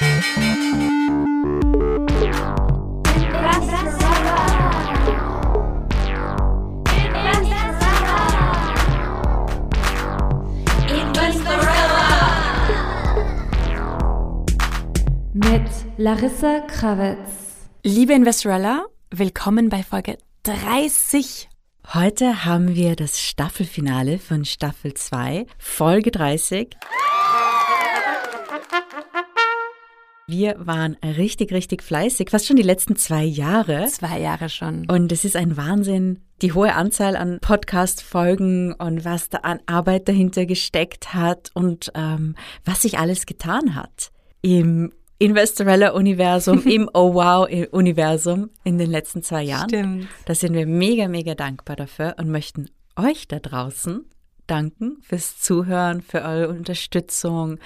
Mit Larissa Krawitz. Liebe Investorella, willkommen bei Folge 30. Heute haben wir das Staffelfinale von Staffel 2, Folge 30. Wir waren richtig, richtig fleißig, fast schon die letzten zwei Jahre. Zwei Jahre schon. Und es ist ein Wahnsinn, die hohe Anzahl an Podcast-Folgen und was da an Arbeit dahinter gesteckt hat und ähm, was sich alles getan hat im Investorella-Universum, im Oh Wow-Universum in den letzten zwei Jahren. Stimmt. Da sind wir mega, mega dankbar dafür und möchten euch da draußen danken fürs Zuhören, für eure Unterstützung,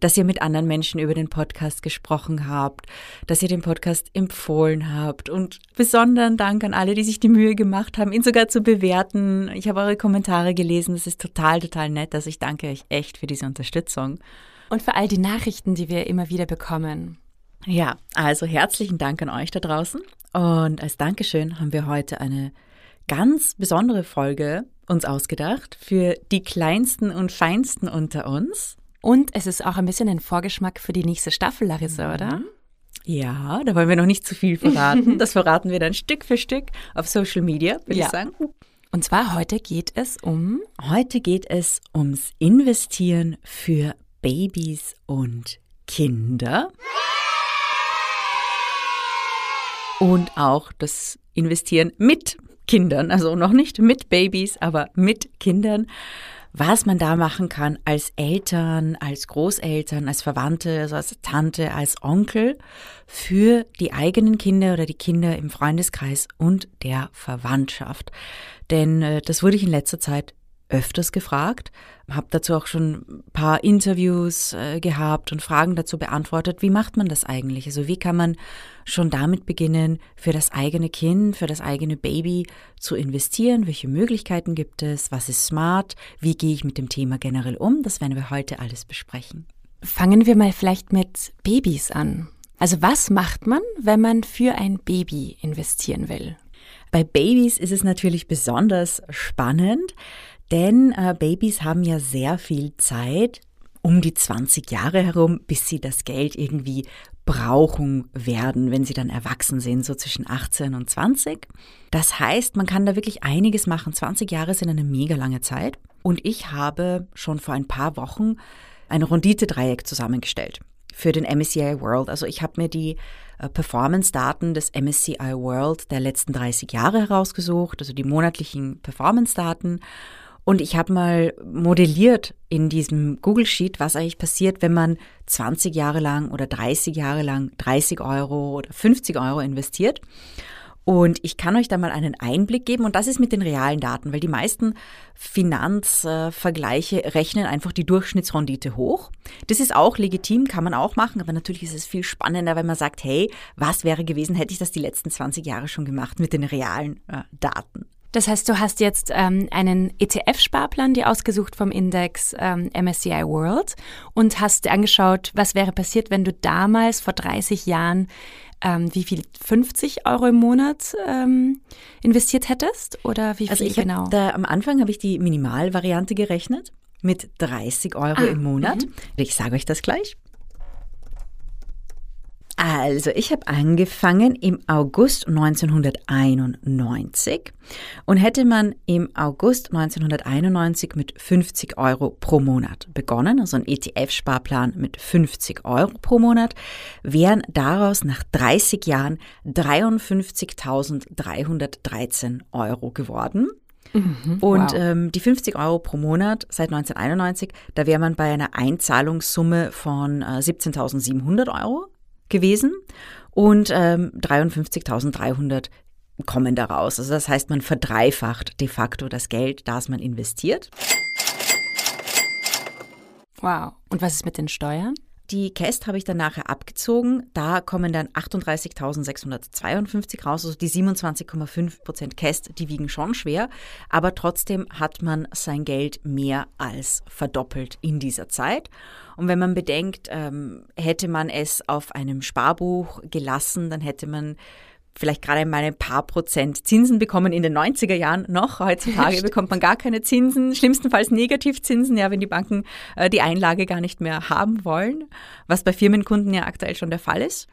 dass ihr mit anderen Menschen über den Podcast gesprochen habt, dass ihr den Podcast empfohlen habt und besonderen Dank an alle, die sich die Mühe gemacht haben, ihn sogar zu bewerten. Ich habe eure Kommentare gelesen, das ist total, total nett. Also ich danke euch echt für diese Unterstützung. Und für all die Nachrichten, die wir immer wieder bekommen. Ja, also herzlichen Dank an euch da draußen. Und als Dankeschön haben wir heute eine ganz besondere Folge uns ausgedacht für die kleinsten und feinsten unter uns. Und es ist auch ein bisschen ein Vorgeschmack für die nächste Staffel, Larissa, oder? Ja, da wollen wir noch nicht zu viel verraten. Das verraten wir dann Stück für Stück auf Social Media, würde Ja. ich sagen. Und zwar heute geht es um Heute geht es ums Investieren für Babys und Kinder. Und auch das Investieren mit Kindern, also noch nicht mit Babys, aber mit Kindern. Was man da machen kann als Eltern, als Großeltern, als Verwandte, also als Tante, als Onkel für die eigenen Kinder oder die Kinder im Freundeskreis und der Verwandtschaft. Denn äh, das wurde ich in letzter Zeit öfters gefragt, habe dazu auch schon ein paar Interviews äh, gehabt und Fragen dazu beantwortet. Wie macht man das eigentlich? Also wie kann man schon damit beginnen, für das eigene Kind, für das eigene Baby zu investieren? Welche Möglichkeiten gibt es? Was ist smart? Wie gehe ich mit dem Thema generell um? Das werden wir heute alles besprechen. Fangen wir mal vielleicht mit Babys an. Also was macht man, wenn man für ein Baby investieren will? Bei Babys ist es natürlich besonders spannend, denn äh, Babys haben ja sehr viel Zeit, um die 20 Jahre herum, bis sie das Geld irgendwie brauchen werden, wenn sie dann erwachsen sind, so zwischen 18 und 20. Das heißt, man kann da wirklich einiges machen. 20 Jahre sind eine mega lange Zeit. Und ich habe schon vor ein paar Wochen ein Rendite-Dreieck zusammengestellt für den MSCI World. Also ich habe mir die äh, Performance-Daten des MSCI World der letzten 30 Jahre herausgesucht, also die monatlichen Performance-Daten. Und ich habe mal modelliert in diesem Google Sheet, was eigentlich passiert, wenn man 20 Jahre lang oder 30 Jahre lang 30 Euro oder 50 Euro investiert. Und ich kann euch da mal einen Einblick geben und das ist mit den realen Daten, weil die meisten Finanzvergleiche rechnen einfach die Durchschnittsrendite hoch. Das ist auch legitim, kann man auch machen, aber natürlich ist es viel spannender, wenn man sagt, hey, was wäre gewesen, hätte ich das die letzten 20 Jahre schon gemacht mit den realen äh, Daten. Das heißt, du hast jetzt ähm, einen ETF-Sparplan dir ausgesucht vom Index ähm, MSCI World und hast dir angeschaut, was wäre passiert, wenn du damals vor 30 Jahren ähm, wie viel 50 Euro im Monat ähm, investiert hättest oder wie viel Also ich genau? da, am Anfang habe ich die Minimalvariante gerechnet mit 30 Euro Ah, im Monat. Ich sage euch das gleich. Also, ich habe angefangen im August 1991 und hätte man im August 1991 mit 50 Euro pro Monat begonnen, also ein ETF-Sparplan mit 50 Euro pro Monat, wären daraus nach 30 Jahren 53.313 Euro geworden. Und wow. ähm, die 50 Euro pro Monat seit 1991, da wäre man bei einer Einzahlungssumme von äh, 17.700 Euro gewesen und ähm, 53.300 kommen daraus. Also das heißt, man verdreifacht de facto das Geld, das man investiert. wow. Und was ist mit den Steuern? Die Käst habe ich dann nachher abgezogen. Da kommen dann 38.652 raus, also die 27,5 Prozent Käst, die wiegen schon schwer. Aber trotzdem hat man sein Geld mehr als verdoppelt in dieser Zeit. Und wenn man bedenkt, ähm, hätte man es auf einem Sparbuch gelassen, dann hätte man vielleicht gerade mal ein paar Prozent Zinsen bekommen in den 90er Jahren noch. Heutzutage bekommt man gar keine Zinsen, schlimmstenfalls Negativzinsen, ja, wenn die Banken äh, die Einlage gar nicht mehr haben wollen, was bei Firmenkunden ja aktuell schon der Fall ist.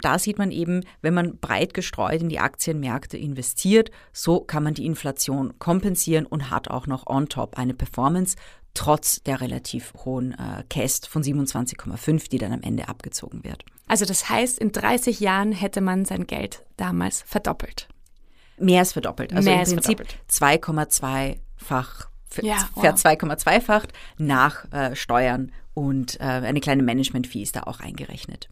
Da sieht man eben, wenn man breit gestreut in die Aktienmärkte investiert, so kann man die Inflation kompensieren und hat auch noch on top eine Performance, trotz der relativ hohen äh, Cast von 27,5, die dann am Ende abgezogen wird. Also das heißt, in 30 Jahren hätte man sein Geld damals verdoppelt. Mehr als verdoppelt. Also Mehr im Prinzip 2,2-fach, Ja, wow. 2,2-facht nach äh, Steuern und äh, eine kleine Management-Fee ist da auch eingerechnet.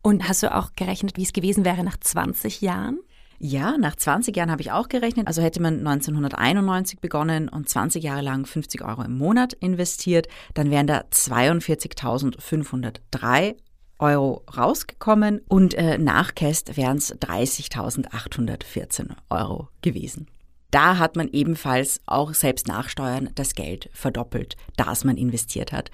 Und hast du auch gerechnet, wie es gewesen wäre nach 20 Jahren? Ja, nach 20 Jahren habe ich auch gerechnet. Also hätte man 1991 begonnen und 20 Jahre lang 50 Euro im Monat investiert, dann wären da 42.503 Euro rausgekommen und äh, nach Käst wären es 30.814 Euro gewesen. Da hat man ebenfalls auch selbst nach Steuern das Geld verdoppelt, das man investiert hat.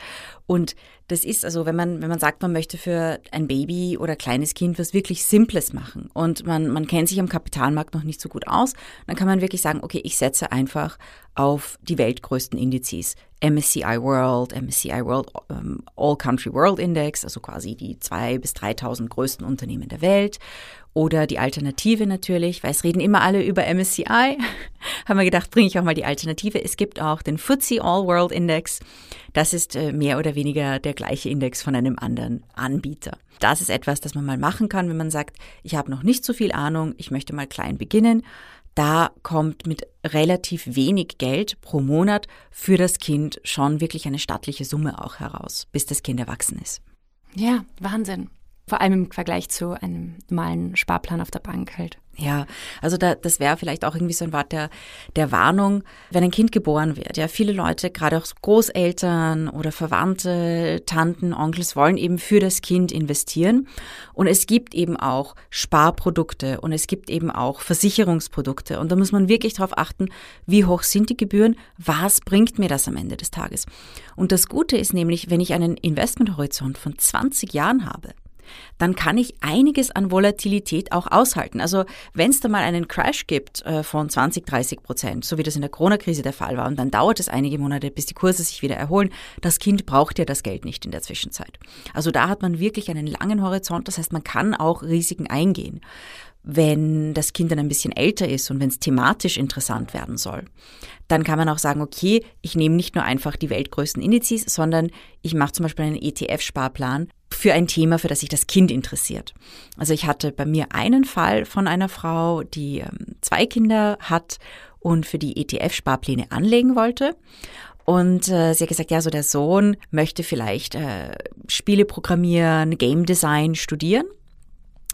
Und das ist also, wenn man, wenn man sagt, man möchte für ein Baby oder kleines Kind was wirklich Simples machen und man, man kennt sich am Kapitalmarkt noch nicht so gut aus, dann kann man wirklich sagen, okay, ich setze einfach auf die weltgrößten Indizes. MSCI World, MSCI World ähm, All Country World Index, also quasi die 2.000 bis 3.000 größten Unternehmen der Welt. Oder die Alternative natürlich, weil es reden immer alle über MSCI. Haben wir gedacht, bringe ich auch mal die Alternative. Es gibt auch den FTSE All World Index. Das ist äh, mehr oder weniger der gleiche Index von einem anderen Anbieter. Das ist etwas, das man mal machen kann, wenn man sagt, ich habe noch nicht so viel Ahnung, ich möchte mal klein beginnen. Da kommt mit relativ wenig Geld pro Monat für das Kind schon wirklich eine stattliche Summe auch heraus, bis das Kind erwachsen ist. Ja, Wahnsinn. Vor allem im Vergleich zu einem normalen Sparplan auf der Bank halt. Ja, also da, das wäre vielleicht auch irgendwie so ein Wort der, der Warnung, wenn ein Kind geboren wird. Ja, viele Leute, gerade auch Großeltern oder Verwandte, Tanten, Onkels wollen eben für das Kind investieren. Und es gibt eben auch Sparprodukte und es gibt eben auch Versicherungsprodukte. Und da muss man wirklich darauf achten, wie hoch sind die Gebühren, was bringt mir das am Ende des Tages. Und das Gute ist nämlich, wenn ich einen Investmenthorizont von 20 Jahren habe, dann kann ich einiges an Volatilität auch aushalten. Also wenn es da mal einen Crash gibt äh, von 20, 30 Prozent, so wie das in der Corona-Krise der Fall war, und dann dauert es einige Monate, bis die Kurse sich wieder erholen, das Kind braucht ja das Geld nicht in der Zwischenzeit. Also da hat man wirklich einen langen Horizont, das heißt, man kann auch Risiken eingehen wenn das Kind dann ein bisschen älter ist und wenn es thematisch interessant werden soll, dann kann man auch sagen, okay, ich nehme nicht nur einfach die weltgrößten Indizes, sondern ich mache zum Beispiel einen ETF-Sparplan für ein Thema, für das sich das Kind interessiert. Also ich hatte bei mir einen Fall von einer Frau, die ähm, zwei Kinder hat und für die ETF-Sparpläne anlegen wollte. Und äh, sie hat gesagt, ja, so der Sohn möchte vielleicht äh, Spiele programmieren, Game Design studieren.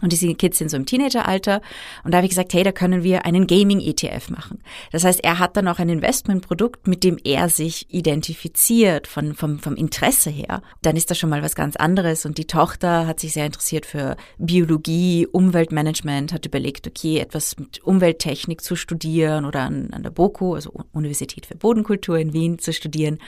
Und diese Kids sind so im Teenageralter. Und da habe ich gesagt, hey, da können wir einen Gaming-ETF machen. Das heißt, er hat dann auch ein Investmentprodukt, mit dem er sich identifiziert von, vom, vom Interesse her. Dann ist das schon mal was ganz anderes. Und die Tochter hat sich sehr interessiert für Biologie, Umweltmanagement, hat überlegt, okay, etwas mit Umwelttechnik zu studieren oder an, an der BOKU, also Universität für Bodenkultur in Wien zu studieren.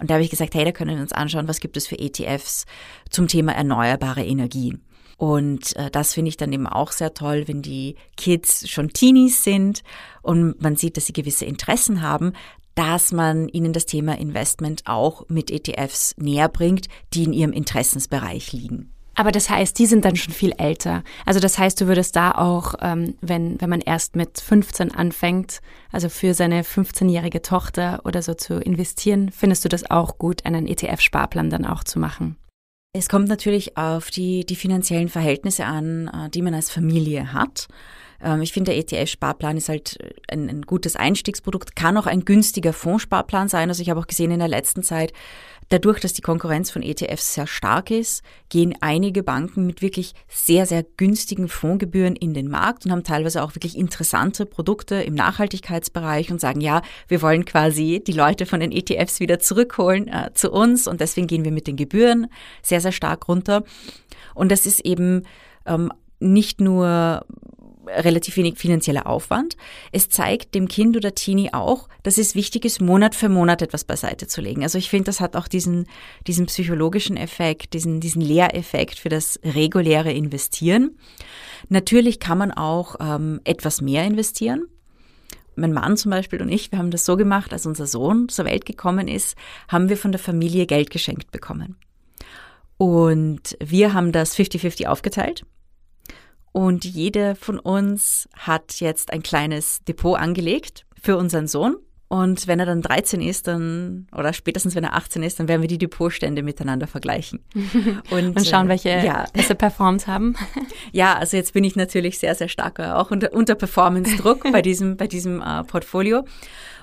Und da habe ich gesagt, hey, da können wir uns anschauen, was gibt es für ETFs zum Thema erneuerbare Energien. Und äh, das finde ich dann eben auch sehr toll, wenn die Kids schon Teenies sind und man sieht, dass sie gewisse Interessen haben, dass man ihnen das Thema Investment auch mit ETFs näher bringt, die in ihrem Interessensbereich liegen. Aber das heißt, die sind dann schon viel älter. Also das heißt, du würdest da auch, ähm, wenn, wenn man erst mit 15 anfängt, also für seine 15-jährige Tochter oder so zu investieren, findest du das auch gut, einen ETF-Sparplan dann auch zu machen? Es kommt natürlich auf die, die finanziellen Verhältnisse an, äh, die man als Familie hat. Ähm, ich finde, der ETF-Sparplan ist halt ein, ein gutes Einstiegsprodukt, kann auch ein günstiger Fondssparplan sein. Also ich habe auch gesehen in der letzten Zeit, Dadurch, dass die Konkurrenz von ETFs sehr stark ist, gehen einige Banken mit wirklich sehr, sehr günstigen Fondsgebühren in den Markt und haben teilweise auch wirklich interessante Produkte im Nachhaltigkeitsbereich und sagen, ja, wir wollen quasi die Leute von den ETFs wieder zurückholen äh, zu uns und deswegen gehen wir mit den Gebühren sehr, sehr stark runter. Und das ist eben ähm, nicht nur relativ wenig finanzieller Aufwand. Es zeigt dem Kind oder Teenie auch, dass es wichtig ist, Monat für Monat etwas beiseite zu legen. Also ich finde, das hat auch diesen, diesen psychologischen Effekt, diesen, diesen Lehreffekt für das reguläre Investieren. Natürlich kann man auch ähm, etwas mehr investieren. Mein Mann zum Beispiel und ich, wir haben das so gemacht, als unser Sohn zur Welt gekommen ist, haben wir von der Familie Geld geschenkt bekommen. Und wir haben das 50-50 aufgeteilt. Und jede von uns hat jetzt ein kleines Depot angelegt für unseren Sohn. Und wenn er dann 13 ist, dann, oder spätestens wenn er 18 ist, dann werden wir die Depotstände miteinander vergleichen. Und, und schauen, äh, welche ja. besser performt haben. Ja, also jetzt bin ich natürlich sehr, sehr stark auch unter, unter Performance-Druck bei diesem, bei diesem äh, Portfolio.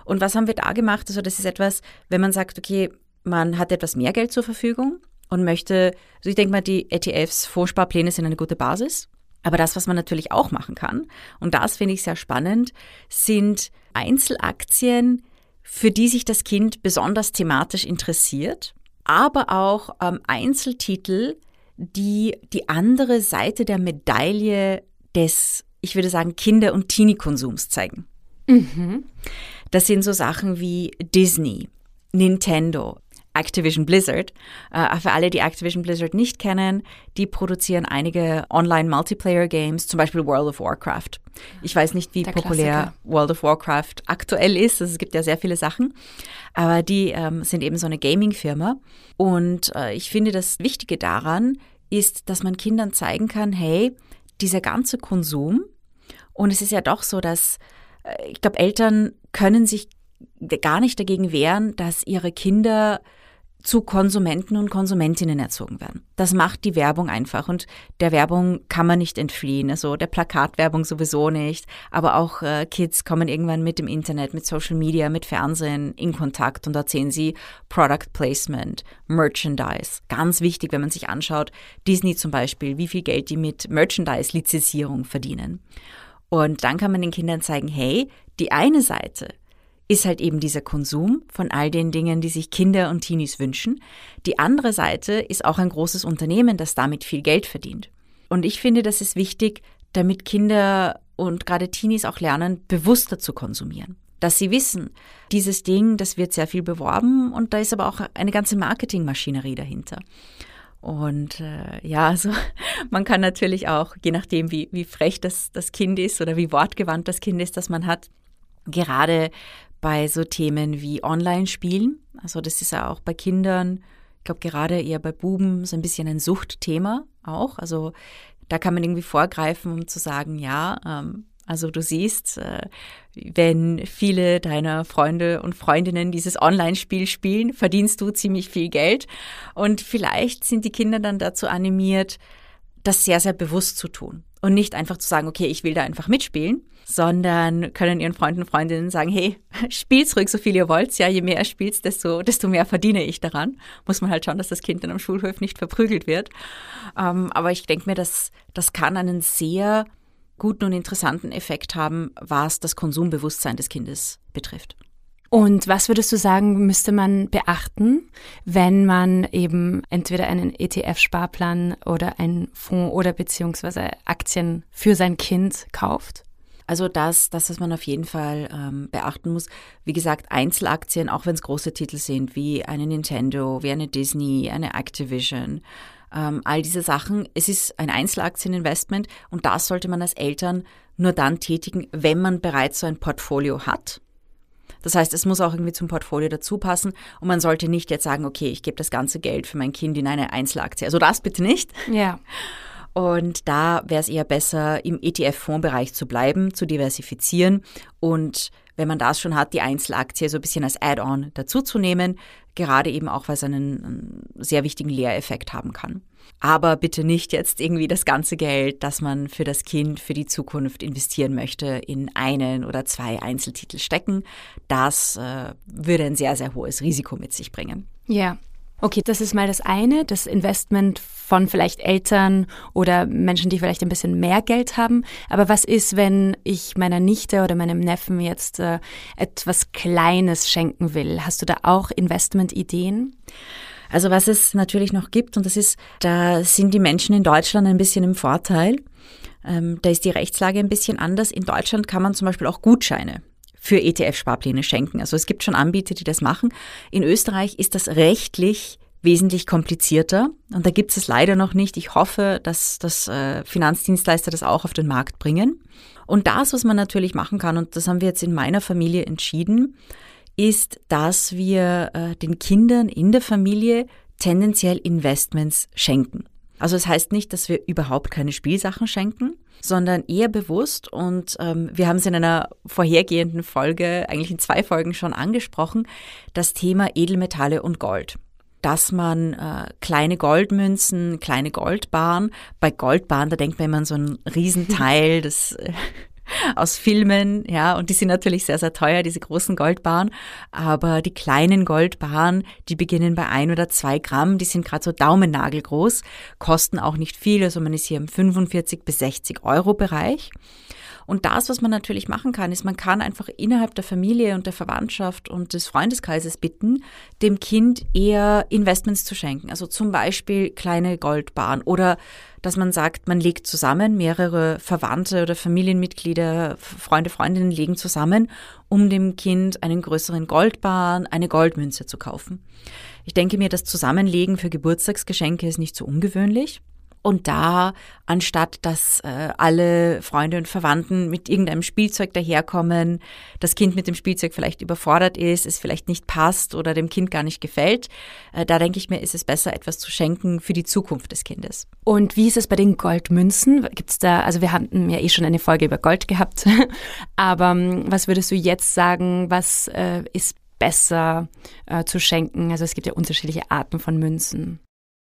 Und was haben wir da gemacht? Also das ist etwas, wenn man sagt, okay, man hat etwas mehr Geld zur Verfügung und möchte, also ich denke mal, die ETFs, Vorsparpläne sind eine gute Basis. Aber das, was man natürlich auch machen kann, und das finde ich sehr spannend, sind Einzelaktien, für die sich das Kind besonders thematisch interessiert, aber auch ähm, Einzeltitel, die die andere Seite der Medaille des, ich würde sagen, Kinder- und Teenie-Konsums zeigen. Mhm. Das sind so Sachen wie Disney, Nintendo, Activision Blizzard. Äh, für alle, die Activision Blizzard nicht kennen, die produzieren einige Online-Multiplayer-Games, zum Beispiel World of Warcraft. Ich weiß nicht, wie Der populär Klassiker. World of Warcraft aktuell ist. Also es gibt ja sehr viele Sachen. Aber die ähm, sind eben so eine Gaming-Firma. Und äh, ich finde, das Wichtige daran ist, dass man Kindern zeigen kann, hey, dieser ganze Konsum, und es ist ja doch so, dass äh, ich glaube, Eltern können sich gar nicht dagegen wehren, dass ihre Kinder zu Konsumenten und Konsumentinnen erzogen werden. Das macht die Werbung einfach und der Werbung kann man nicht entfliehen. Also der Plakatwerbung sowieso nicht, aber auch äh, Kids kommen irgendwann mit dem Internet, mit Social Media, mit Fernsehen in Kontakt und da sehen sie Product Placement, Merchandise. Ganz wichtig, wenn man sich anschaut, Disney zum Beispiel, wie viel Geld die mit Merchandise-Lizenzierung verdienen. Und dann kann man den Kindern zeigen, hey, die eine Seite ist halt eben dieser Konsum von all den Dingen, die sich Kinder und Teenies wünschen. Die andere Seite ist auch ein großes Unternehmen, das damit viel Geld verdient. Und ich finde, das ist wichtig, damit Kinder und gerade Teenies auch lernen, bewusster zu konsumieren. Dass sie wissen, dieses Ding, das wird sehr viel beworben und da ist aber auch eine ganze Marketingmaschinerie dahinter. Und äh, ja, also man kann natürlich auch, je nachdem, wie, wie frech das, das Kind ist oder wie wortgewandt das Kind ist, das man hat, gerade bei so Themen wie Online-Spielen. Also das ist ja auch bei Kindern, ich glaube gerade eher bei Buben so ein bisschen ein Suchtthema auch. Also da kann man irgendwie vorgreifen, um zu sagen, ja, ähm, also du siehst, äh, wenn viele deiner Freunde und Freundinnen dieses Online-Spiel spielen, verdienst du ziemlich viel Geld. Und vielleicht sind die Kinder dann dazu animiert, das sehr, sehr bewusst zu tun. Und nicht einfach zu sagen, okay, ich will da einfach mitspielen, sondern können ihren Freunden und Freundinnen sagen, hey, spielt's ruhig so viel ihr wollt. Ja, je mehr ihr spielt, desto, desto mehr verdiene ich daran. Muss man halt schauen, dass das Kind dann am Schulhof nicht verprügelt wird. Ähm, aber ich denke mir, dass das kann einen sehr guten und interessanten Effekt haben, was das Konsumbewusstsein des Kindes betrifft. Und was würdest du sagen, müsste man beachten, wenn man eben entweder einen ETF-Sparplan oder einen Fonds oder beziehungsweise Aktien für sein Kind kauft? Also das, das, was man auf jeden Fall ähm, beachten muss. Wie gesagt, Einzelaktien, auch wenn es große Titel sind, wie eine Nintendo, wie eine Disney, eine Activision, ähm, all diese Sachen. Es ist ein Einzelaktieninvestment und das sollte man als Eltern nur dann tätigen, wenn man bereits so ein Portfolio hat. Das heißt, es muss auch irgendwie zum Portfolio dazu passen und man sollte nicht jetzt sagen, okay, ich gebe das ganze Geld für mein Kind in eine Einzelaktie. Also das bitte nicht. Ja. Und da wäre es eher besser, im ETF-Fondsbereich zu bleiben, zu diversifizieren und wenn man das schon hat, die Einzelaktie so ein bisschen als Add-on dazuzunehmen, gerade eben auch, weil es einen, einen sehr wichtigen Lehreffekt haben kann. Aber bitte nicht jetzt irgendwie das ganze Geld, das man für das Kind, für die Zukunft investieren möchte, in einen oder zwei Einzeltitel stecken. Das äh, würde ein sehr, sehr hohes Risiko mit sich bringen. Ja, Okay, das ist mal das eine, das Investment von vielleicht Eltern oder Menschen, die vielleicht ein bisschen mehr Geld haben. Aber was ist, wenn ich meiner Nichte oder meinem Neffen jetzt äh, etwas Kleines schenken will? Hast du da auch Investmentideen? Also was es natürlich noch gibt, und das ist, da sind die Menschen in Deutschland ein bisschen im Vorteil. Ähm, da ist die Rechtslage ein bisschen anders. In Deutschland kann man zum Beispiel auch Gutscheine für ETF-Sparpläne schenken. Also es gibt schon Anbieter, die das machen. In Österreich ist das rechtlich wesentlich komplizierter und da gibt es es leider noch nicht. Ich hoffe, dass das äh, Finanzdienstleister das auch auf den Markt bringen. Und das, was man natürlich machen kann, und das haben wir jetzt in meiner Familie entschieden, ist, dass wir äh, den Kindern in der Familie tendenziell Investments schenken. Also es das heißt nicht, dass wir überhaupt keine Spielsachen schenken, sondern eher bewusst. Und ähm, wir haben es in einer vorhergehenden Folge, eigentlich in zwei Folgen schon angesprochen, das Thema Edelmetalle und Gold. Dass man äh, kleine Goldmünzen, kleine Goldbahn, bei Goldbahn, da denkt man immer an so einen Riesenteil, das äh, aus Filmen, ja, und die sind natürlich sehr, sehr teuer, diese großen Goldbarren. Aber die kleinen Goldbarren, die beginnen bei ein oder zwei Gramm, die sind gerade so daumennagelgroß, kosten auch nicht viel, also man ist hier im 45 bis 60 Euro Bereich. Und das, was man natürlich machen kann, ist, man kann einfach innerhalb der Familie und der Verwandtschaft und des Freundeskreises bitten, dem Kind eher Investments zu schenken. Also zum Beispiel kleine Goldbahn oder dass man sagt, man legt zusammen, mehrere Verwandte oder Familienmitglieder, Freunde, Freundinnen legen zusammen, um dem Kind einen größeren Goldbahn, eine Goldmünze zu kaufen. Ich denke mir, das Zusammenlegen für Geburtstagsgeschenke ist nicht so ungewöhnlich. Und da, anstatt dass äh, alle Freunde und Verwandten mit irgendeinem Spielzeug daherkommen, das Kind mit dem Spielzeug vielleicht überfordert ist, es vielleicht nicht passt oder dem Kind gar nicht gefällt, äh, da denke ich mir, ist es besser, etwas zu schenken für die Zukunft des Kindes. Und wie ist es bei den Goldmünzen? Gibt's da, also wir hatten ja eh schon eine Folge über Gold gehabt, aber ähm, was würdest du jetzt sagen, was äh, ist besser äh, zu schenken? Also es gibt ja unterschiedliche Arten von Münzen.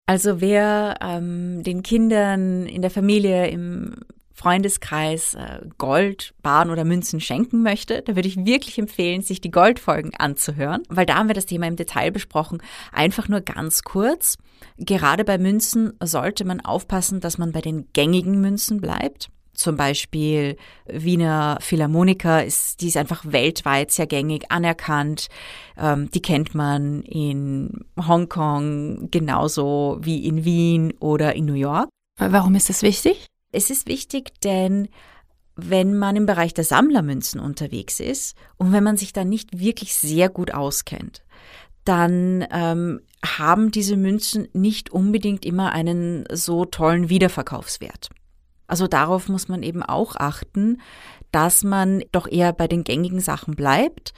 Also wer ähm, den Kindern in der Familie, im Freundeskreis äh, Gold, Barren oder Münzen schenken möchte, da würde ich wirklich empfehlen, sich die Goldfolgen anzuhören, weil da haben wir das Thema im Detail besprochen. Einfach nur ganz kurz. Gerade bei Münzen sollte man aufpassen, dass man bei den gängigen Münzen bleibt. Zum Beispiel Wiener Philharmoniker ist, die ist einfach weltweit sehr gängig anerkannt. Ähm, die kennt man in Hongkong genauso wie in Wien oder in New York. Warum ist das wichtig? Es ist wichtig, denn wenn man im Bereich der Sammlermünzen unterwegs ist und wenn man sich da nicht wirklich sehr gut auskennt, dann ähm, haben diese Münzen nicht unbedingt immer einen so tollen Wiederverkaufswert. Also darauf muss man eben auch achten, dass man doch eher bei den gängigen Sachen bleibt.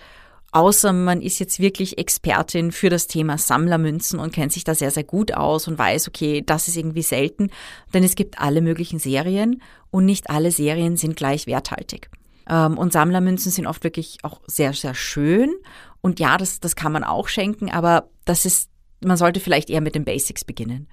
Außer man ist jetzt wirklich Expertin für das Thema Sammlermünzen und kennt sich da sehr, sehr gut aus und weiß, okay, das ist irgendwie selten. Denn es gibt alle möglichen Serien und nicht alle Serien sind gleich werthaltig. Ähm, und Sammlermünzen sind oft wirklich auch sehr, sehr schön. Und ja, das, das kann man auch schenken, aber das ist, man sollte vielleicht eher mit den Basics beginnen.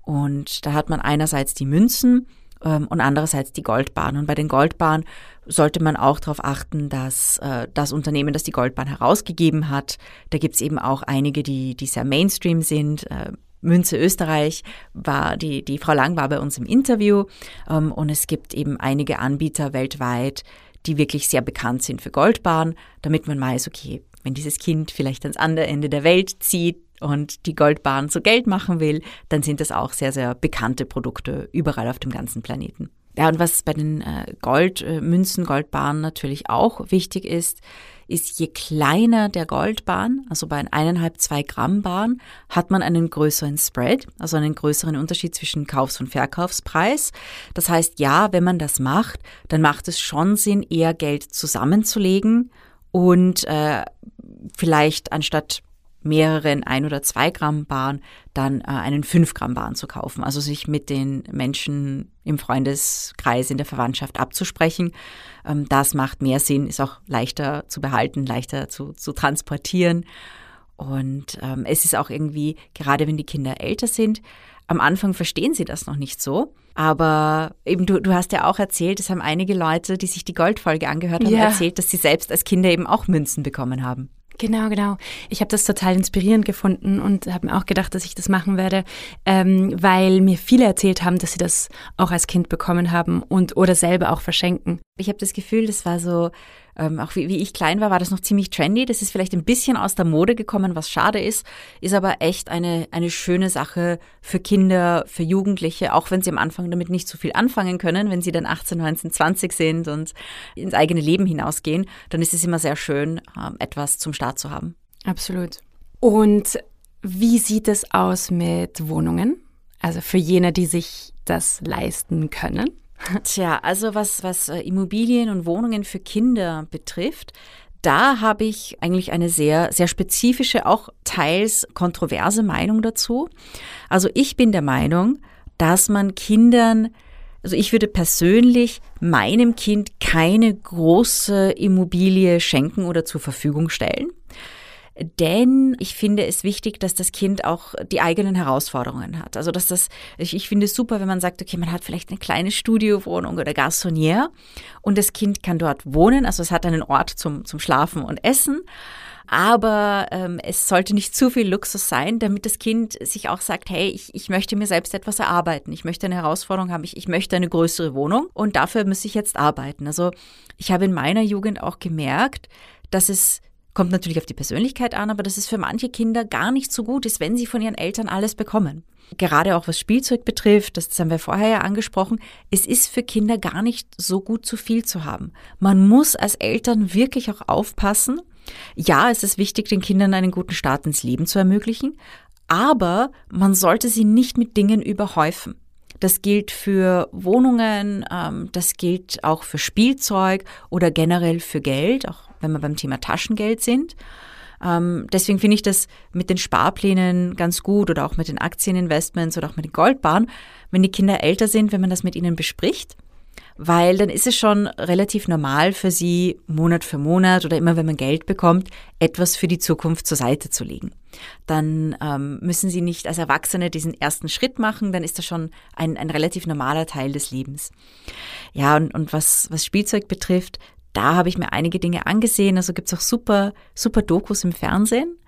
Und da hat man einerseits die Münzen, und andererseits die Goldbahn. Und bei den Goldbahnen sollte man auch darauf achten, dass äh, das Unternehmen, das die Goldbahn herausgegeben hat, da gibt es eben auch einige, die, die sehr Mainstream sind. Äh, Münze Österreich war, die, die Frau Lang war bei uns im Interview ähm, und es gibt eben einige Anbieter weltweit, die wirklich sehr bekannt sind für Goldbahn, damit man weiß, okay, wenn dieses Kind vielleicht ans andere Ende der Welt zieht, und die Goldbahn zu Geld machen will, dann sind das auch sehr, sehr bekannte Produkte überall auf dem ganzen Planeten. Ja, und was bei den äh, Goldmünzen, äh, Goldbahnen natürlich auch wichtig ist, ist, je kleiner der Goldbahn, also bei eineinhalb, zwei Gramm Bahn, hat man einen größeren Spread, also einen größeren Unterschied zwischen Kaufs- und Verkaufspreis. Das heißt, ja, wenn man das macht, dann macht es schon Sinn, eher Geld zusammenzulegen und äh, vielleicht anstatt mehreren ein oder zwei Gramm Baren dann äh, einen fünf Gramm Baren zu kaufen. Also sich mit den Menschen im Freundeskreis, in der Verwandtschaft abzusprechen. Ähm, das macht mehr Sinn, ist auch leichter zu behalten, leichter zu, zu transportieren. Und ähm, es ist auch irgendwie, gerade wenn die Kinder älter sind, am Anfang verstehen sie das noch nicht so. Aber eben du, du hast ja auch erzählt, es haben einige Leute, die sich die Goldfolge angehört haben, ja. erzählt, dass sie selbst als Kinder eben auch Münzen bekommen haben. Genau, genau. Ich habe das total inspirierend gefunden und habe mir auch gedacht, dass ich das machen werde, ähm, weil mir viele erzählt haben, dass sie das auch als Kind bekommen haben und oder selber auch verschenken. Ich habe das Gefühl, das war so ähm, auch wie, wie ich klein war, war das noch ziemlich trendy. Das ist vielleicht ein bisschen aus der Mode gekommen, was schade ist, ist aber echt eine, eine schöne Sache für Kinder, für Jugendliche, auch wenn sie am Anfang damit nicht so viel anfangen können. Wenn sie dann 18, 19, 20 sind und ins eigene Leben hinausgehen, dann ist es immer sehr schön, ähm, etwas zum Start zu haben. Absolut. Und wie sieht es aus mit Wohnungen? Also für jene, die sich das leisten können? Tja, also was, was äh, Immobilien und Wohnungen für Kinder betrifft, da habe ich eigentlich eine sehr, sehr spezifische, auch teils kontroverse Meinung dazu. Also ich bin der Meinung, dass man Kindern, also ich würde persönlich meinem Kind keine große Immobilie schenken oder zur Verfügung stellen. Denn ich finde es wichtig, dass das Kind auch die eigenen Herausforderungen hat. Also dass das, ich, ich finde es super, wenn man sagt, okay, man hat vielleicht eine kleine Studiowohnung oder Garçonnière und das Kind kann dort wohnen. Also es hat einen Ort zum, zum Schlafen und Essen. Aber ähm, es sollte nicht zu viel Luxus sein, damit das Kind sich auch sagt, hey, ich, ich möchte mir selbst etwas erarbeiten. Ich möchte eine Herausforderung haben. Ich, ich möchte eine größere Wohnung und dafür muss ich jetzt arbeiten. Also ich habe in meiner Jugend auch gemerkt, dass es Kommt natürlich auf die Persönlichkeit an, aber dass es für manche Kinder gar nicht so gut ist, wenn sie von ihren Eltern alles bekommen. Gerade auch was Spielzeug betrifft, das haben wir vorher ja angesprochen, es ist für Kinder gar nicht so gut, zu viel zu haben. Man muss als Eltern wirklich auch aufpassen. Ja, es ist wichtig, den Kindern einen guten Start ins Leben zu ermöglichen, aber man sollte sie nicht mit Dingen überhäufen. Das gilt für Wohnungen, ähm, das gilt auch für Spielzeug oder generell für Geld, auch wenn wir beim Thema Taschengeld sind. Ähm, deswegen finde ich das mit den Sparplänen ganz gut oder auch mit den Aktieninvestments oder auch mit den Goldbahnen, wenn die Kinder älter sind, wenn man das mit ihnen bespricht weil dann ist es schon relativ normal für sie, Monat für Monat oder immer wenn man Geld bekommt, etwas für die Zukunft zur Seite zu legen. Dann ähm, müssen sie nicht als Erwachsene diesen ersten Schritt machen, dann ist das schon ein, ein relativ normaler Teil des Lebens. Ja, und, und was, was Spielzeug betrifft, da habe ich mir einige Dinge angesehen. Also gibt's auch super, super Dokus im Fernsehen.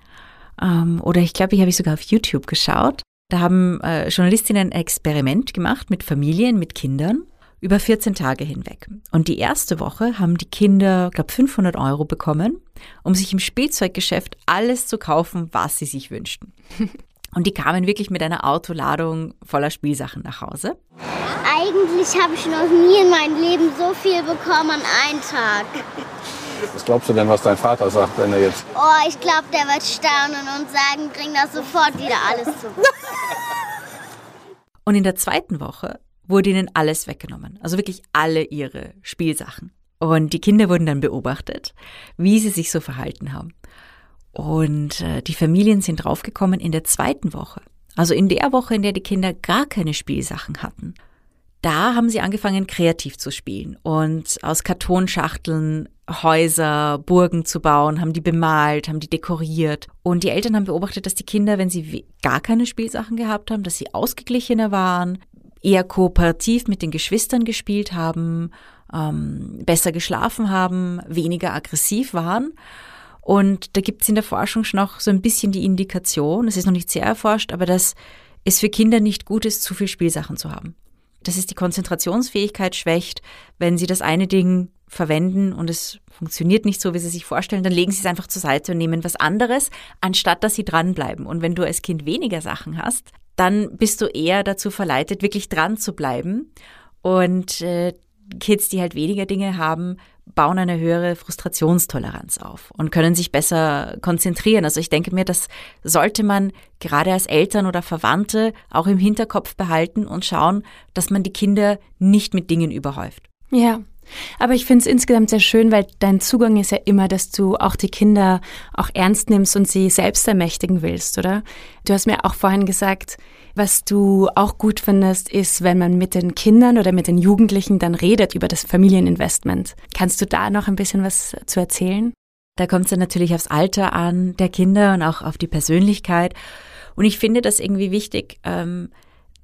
Ähm, oder ich glaube, ich habe ich sogar auf YouTube geschaut. Da haben äh, Journalistinnen ein Experiment gemacht mit Familien, mit Kindern über 14 Tage hinweg. Und die erste Woche haben die Kinder, glaube 500 Euro bekommen, um sich im Spielzeuggeschäft alles zu kaufen, was sie sich wünschten. Und die kamen wirklich mit einer Autoladung voller Spielsachen nach Hause. Eigentlich habe ich noch nie in meinem Leben so viel bekommen an einem Tag. Was glaubst du denn, was dein Vater sagt, wenn er jetzt... Oh, ich glaube, der wird staunen und sagen, bring das sofort wieder alles zurück. Und in der zweiten Woche wurde ihnen alles weggenommen. Also wirklich alle ihre Spielsachen. Und die Kinder wurden dann beobachtet, wie sie sich so verhalten haben. Und äh, die Familien sind draufgekommen in der zweiten Woche. Also in der Woche, in der die Kinder gar keine Spielsachen hatten. Da haben sie angefangen, kreativ zu spielen und aus Kartonschachteln Häuser, Burgen zu bauen, haben die bemalt, haben die dekoriert. Und die Eltern haben beobachtet, dass die Kinder, wenn sie gar keine Spielsachen gehabt haben, dass sie ausgeglichener waren, eher kooperativ mit den Geschwistern gespielt haben, ähm, besser geschlafen haben, weniger aggressiv waren. Und da gibt es in der Forschung schon auch so ein bisschen die Indikation, es ist noch nicht sehr erforscht, aber dass es für Kinder nicht gut ist, zu viel Spielsachen zu haben. Dass es die Konzentrationsfähigkeit schwächt, wenn sie das eine Ding verwenden und es funktioniert nicht so, wie sie sich vorstellen, dann legen sie es einfach zur Seite und nehmen was anderes, anstatt dass sie dranbleiben. Und wenn du als Kind weniger Sachen hast, dann bist du eher dazu verleitet, wirklich dran zu bleiben. Und äh, Kids, die halt weniger Dinge haben, bauen eine höhere Frustrationstoleranz auf und können sich besser konzentrieren. Also ich denke mir, das sollte man gerade als Eltern oder Verwandte auch im Hinterkopf behalten und schauen, dass man die Kinder nicht mit Dingen überhäuft. Ja, Aber ich finde es insgesamt sehr schön, weil dein Zugang ist ja immer, dass du auch die Kinder auch ernst nimmst und sie selbst ermächtigen willst, oder? Du hast mir auch vorhin gesagt, was du auch gut findest, ist, wenn man mit den Kindern oder mit den Jugendlichen dann redet über das Familieninvestment. Kannst du da noch ein bisschen was zu erzählen? Da kommt es ja natürlich aufs Alter an der Kinder und auch auf die Persönlichkeit. Und ich finde das irgendwie wichtig, ähm,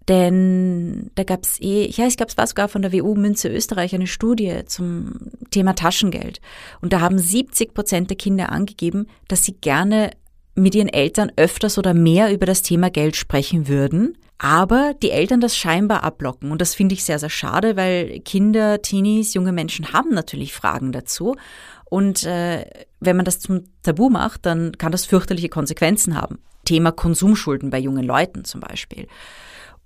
denn da gab es eh, ja, ich glaube, es war sogar von der WU Münze Österreich eine Studie zum Thema Taschengeld. Und da haben 70 Prozent der Kinder angegeben, dass sie gerne mit ihren Eltern öfters oder mehr über das Thema Geld sprechen würden, aber die Eltern das scheinbar abblocken. Und das finde ich sehr, sehr schade, weil Kinder, Teenies, junge Menschen haben natürlich Fragen dazu. Und äh, wenn man das zum Tabu macht, dann kann das fürchterliche Konsequenzen haben. Thema Konsumschulden bei jungen Leuten zum Beispiel.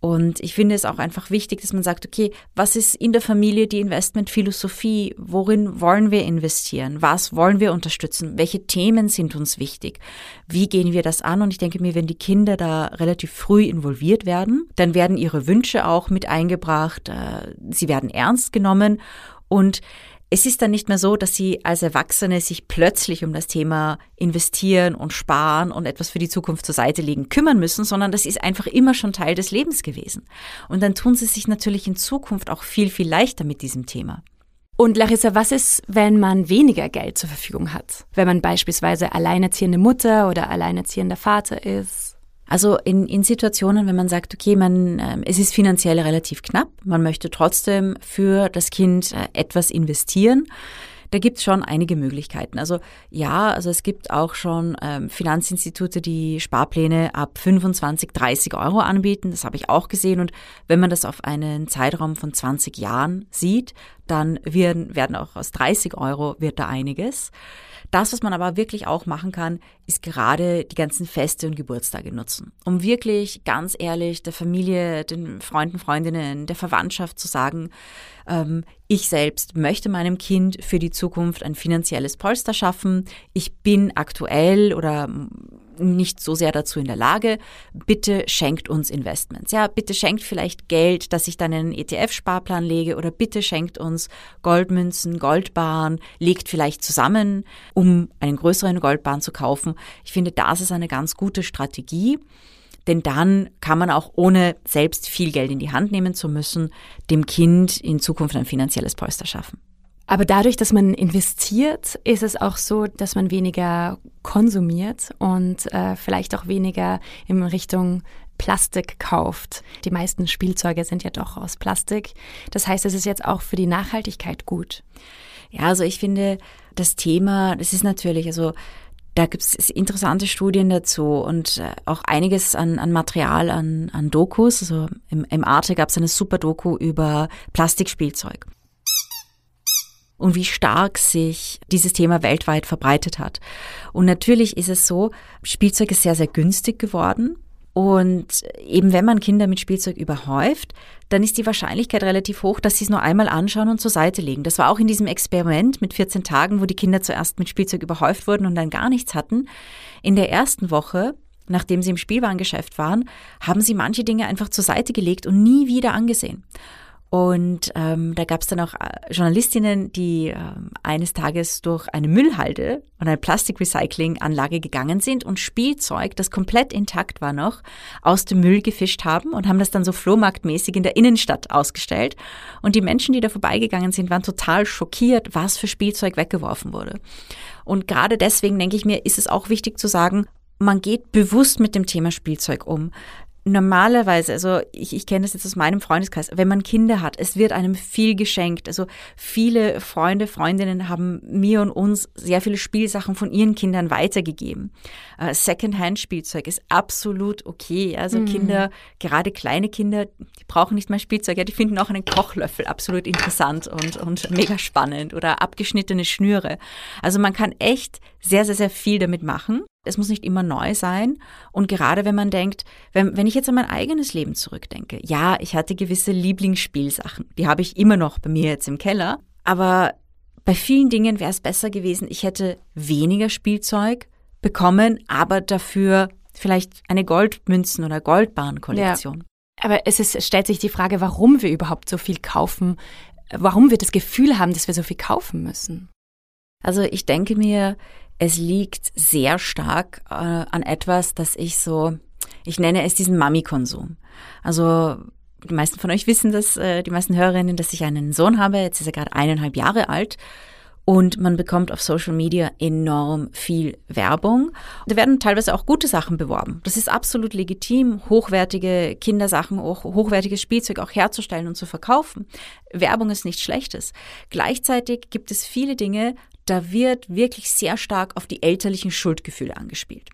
Und ich finde es auch einfach wichtig, dass man sagt, okay, was ist in der Familie die Investmentphilosophie? Worin wollen wir investieren? Was wollen wir unterstützen? Welche Themen sind uns wichtig? Wie gehen wir das an? Und ich denke mir, wenn die Kinder da relativ früh involviert werden, dann werden ihre Wünsche auch mit eingebracht. Äh, sie werden ernst genommen und es ist dann nicht mehr so, dass sie als Erwachsene sich plötzlich um das Thema investieren und sparen und etwas für die Zukunft zur Seite legen kümmern müssen, sondern das ist einfach immer schon Teil des Lebens gewesen. Und dann tun sie sich natürlich in Zukunft auch viel, viel leichter mit diesem Thema. Und Larissa, was ist, wenn man weniger Geld zur Verfügung hat? Wenn man beispielsweise alleinerziehende Mutter oder alleinerziehender Vater ist? Also in, in Situationen, wenn man sagt, okay, man, äh, es ist finanziell relativ knapp, man möchte trotzdem für das Kind äh, etwas investieren, da gibt es schon einige Möglichkeiten. Also ja, also es gibt auch schon ähm, Finanzinstitute, die Sparpläne ab 25, 30 Euro anbieten. Das habe ich auch gesehen. Und wenn man das auf einen Zeitraum von 20 Jahren sieht, dann werden, werden auch aus 30 Euro wird da einiges. Das, was man aber wirklich auch machen kann, ist gerade die ganzen Feste und Geburtstage nutzen, um wirklich ganz ehrlich der Familie, den Freunden, Freundinnen, der Verwandtschaft zu sagen, ähm, ich selbst möchte meinem Kind für die Zukunft ein finanzielles Polster schaffen. Ich bin aktuell oder nicht so sehr dazu in der Lage. Bitte schenkt uns Investments. Ja, bitte schenkt vielleicht Geld, dass ich dann in einen ETF-Sparplan lege oder bitte schenkt uns Goldmünzen, Goldbahn, legt vielleicht zusammen, um einen größeren Goldbahn zu kaufen. Ich finde, das ist eine ganz gute Strategie. Denn dann kann man auch ohne selbst viel Geld in die Hand nehmen zu müssen, dem Kind in Zukunft ein finanzielles Polster schaffen. Aber dadurch, dass man investiert, ist es auch so, dass man weniger konsumiert und äh, vielleicht auch weniger in Richtung Plastik kauft. Die meisten Spielzeuge sind ja doch aus Plastik. Das heißt, es ist jetzt auch für die Nachhaltigkeit gut. Ja, also ich finde, das Thema, das ist natürlich, also da gibt es interessante Studien dazu und äh, auch einiges an, an Material, an, an Dokus. Also im, im Arte gab es eine super Doku über Plastikspielzeug und wie stark sich dieses Thema weltweit verbreitet hat. Und natürlich ist es so, Spielzeug ist sehr, sehr günstig geworden. Und eben wenn man Kinder mit Spielzeug überhäuft, dann ist die Wahrscheinlichkeit relativ hoch, dass sie es nur einmal anschauen und zur Seite legen. Das war auch in diesem Experiment mit 14 Tagen, wo die Kinder zuerst mit Spielzeug überhäuft wurden und dann gar nichts hatten. In der ersten Woche, nachdem sie im Spielwarengeschäft waren, haben sie manche Dinge einfach zur Seite gelegt und nie wieder angesehen. Und ähm, da gab es dann auch äh, Journalistinnen, die ähm, eines Tages durch eine Müllhalde und eine Plastikrecyclinganlage gegangen sind und Spielzeug, das komplett intakt war noch, aus dem Müll gefischt haben und haben das dann so flohmarktmäßig in der Innenstadt ausgestellt. Und die Menschen, die da vorbeigegangen sind, waren total schockiert, was für Spielzeug weggeworfen wurde. Und gerade deswegen denke ich mir, ist es auch wichtig zu sagen, man geht bewusst mit dem Thema Spielzeug um normalerweise, also ich, ich kenne das jetzt aus meinem Freundeskreis, wenn man Kinder hat, es wird einem viel geschenkt. Also viele Freunde, Freundinnen haben mir und uns sehr viele Spielsachen von ihren Kindern weitergegeben. Uh, Secondhand-Spielzeug ist absolut okay. Also mhm. Kinder, gerade kleine Kinder, die brauchen nicht mal Spielzeug, ja, die finden auch einen Kochlöffel absolut interessant und, und mega spannend oder abgeschnittene Schnüre. Also man kann echt sehr, sehr, sehr viel damit machen. Es muss nicht immer neu sein. Und gerade wenn man denkt, wenn, wenn ich jetzt an mein eigenes Leben zurückdenke, ja, ich hatte gewisse Lieblingsspielsachen. Die habe ich immer noch bei mir jetzt im Keller. Aber bei vielen Dingen wäre es besser gewesen, ich hätte weniger Spielzeug bekommen, aber dafür vielleicht eine Goldmünzen- oder Goldbahnkollektion. Ja. Aber es ist, stellt sich die Frage, warum wir überhaupt so viel kaufen, warum wir das Gefühl haben, dass wir so viel kaufen müssen? Also ich denke mir, es liegt sehr stark äh, an etwas, das ich so, ich nenne es diesen Mami-Konsum. Also die meisten von euch wissen das, äh, die meisten Hörerinnen, dass ich einen Sohn habe. Jetzt ist er gerade eineinhalb Jahre alt. Und man bekommt auf Social Media enorm viel Werbung. Da werden teilweise auch gute Sachen beworben. Das ist absolut legitim, hochwertige Kindersachen, auch hochwertiges Spielzeug auch herzustellen und zu verkaufen. Werbung ist nichts Schlechtes. Gleichzeitig gibt es viele Dinge, da wird wirklich sehr stark auf die elterlichen Schuldgefühle angespielt.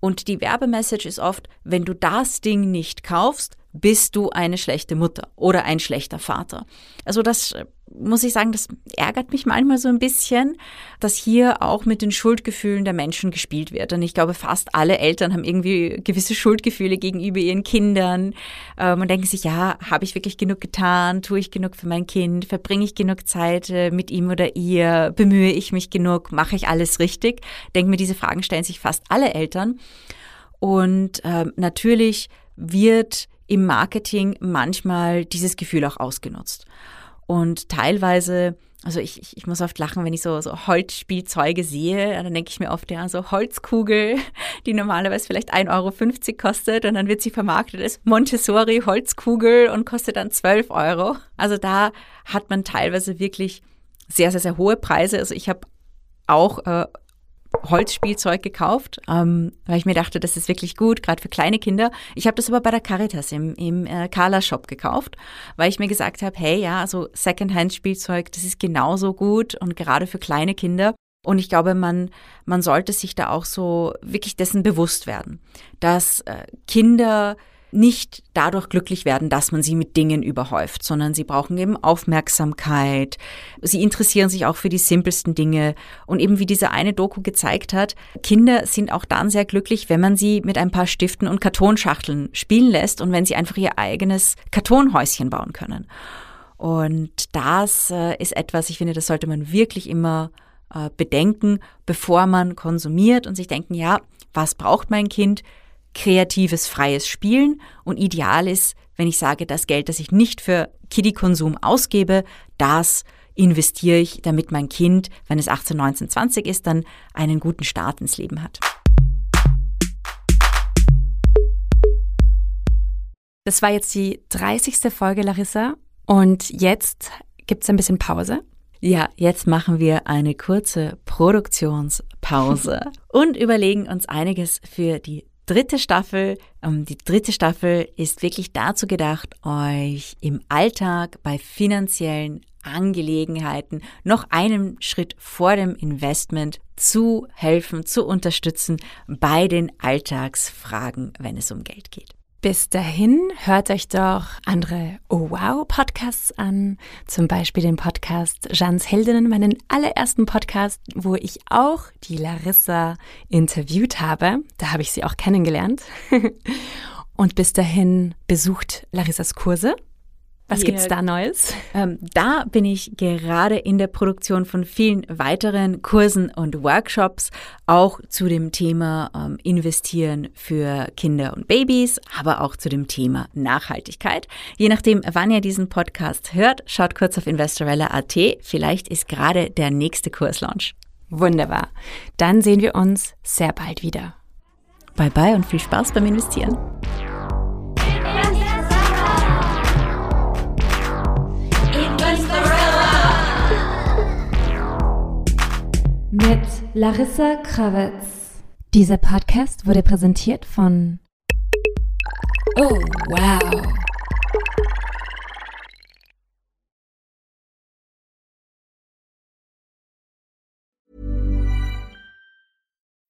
Und die Werbemessage ist oft, wenn du das Ding nicht kaufst, bist du eine schlechte Mutter oder ein schlechter Vater. Also das äh, muss ich sagen, das ärgert mich manchmal so ein bisschen, dass hier auch mit den Schuldgefühlen der Menschen gespielt wird. Und ich glaube, fast alle Eltern haben irgendwie gewisse Schuldgefühle gegenüber ihren Kindern ähm, und denken sich, ja, habe ich wirklich genug getan? Tue ich genug für mein Kind? Verbringe ich genug Zeit äh, mit ihm oder ihr? Bemühe ich mich genug? Mache ich alles richtig? Denke mir, diese Fragen stellen sich fast alle Eltern. Und ähm, natürlich wird im Marketing manchmal dieses Gefühl auch ausgenutzt. Und teilweise, also ich, ich, ich muss oft lachen, wenn ich so, so Holzspielzeuge sehe, dann denke ich mir oft, ja, so Holzkugel, die normalerweise vielleicht 1,50 Euro kostet und dann wird sie vermarktet als Montessori Holzkugel und kostet dann 12 Euro. Also da hat man teilweise wirklich sehr, sehr, sehr hohe Preise. Also ich habe auch äh, Holzspielzeug gekauft, ähm, weil ich mir dachte, das ist wirklich gut, gerade für kleine Kinder. Ich habe das aber bei der Caritas im, im äh, Carla Shop gekauft, weil ich mir gesagt habe, hey, ja, also Secondhand-Spielzeug, das ist genauso gut und gerade für kleine Kinder. Und ich glaube, man, man sollte sich da auch so wirklich dessen bewusst werden, dass äh, Kinder nicht dadurch glücklich werden, dass man sie mit Dingen überhäuft, sondern sie brauchen eben Aufmerksamkeit. Sie interessieren sich auch für die simpelsten Dinge. Und eben wie diese eine Doku gezeigt hat, Kinder sind auch dann sehr glücklich, wenn man sie mit ein paar Stiften und Kartonschachteln spielen lässt und wenn sie einfach ihr eigenes Kartonhäuschen bauen können. Und das äh, ist etwas, ich finde, das sollte man wirklich immer äh, bedenken, bevor man konsumiert und sich denken, ja, was braucht mein Kind? Kreatives, freies Spielen und ideal ist, wenn ich sage, das Geld, das ich nicht für Kiddie-Konsum ausgebe, das investiere ich, damit mein Kind, wenn es 18, 19, 20 ist, dann einen guten Start ins Leben hat. Das war jetzt die 30. Folge, Larissa. Und jetzt gibt es ein bisschen Pause. Ja, jetzt machen wir eine kurze Produktionspause und überlegen uns einiges für die dritte Staffel. Ähm, die dritte Staffel ist wirklich dazu gedacht, euch im Alltag bei finanziellen Angelegenheiten noch einen Schritt vor dem Investment zu helfen, zu unterstützen bei den Alltagsfragen, wenn es um Geld geht. Bis dahin hört euch doch andere Oh Wow Podcasts an, zum Beispiel den Podcast Jeans Heldinnen, meinen allerersten Podcast, wo ich auch die Larissa interviewt habe. Da habe ich sie auch kennengelernt. Und bis dahin besucht Larissas Kurse was yeah. gibt's da Neues? Ähm, da bin ich gerade in der Produktion von vielen weiteren Kursen und Workshops, auch zu dem Thema ähm, Investieren für Kinder und Babys, aber auch zu dem Thema Nachhaltigkeit. Je nachdem, wann ihr diesen Podcast hört, schaut kurz auf investorella.at. Vielleicht ist gerade der nächste Kurslaunch. Wunderbar. Dann sehen wir uns sehr bald wieder. Bye bye und viel Spaß beim Investieren. Mit Larissa Krawitz. Dieser Podcast wurde präsentiert von Oh, wow.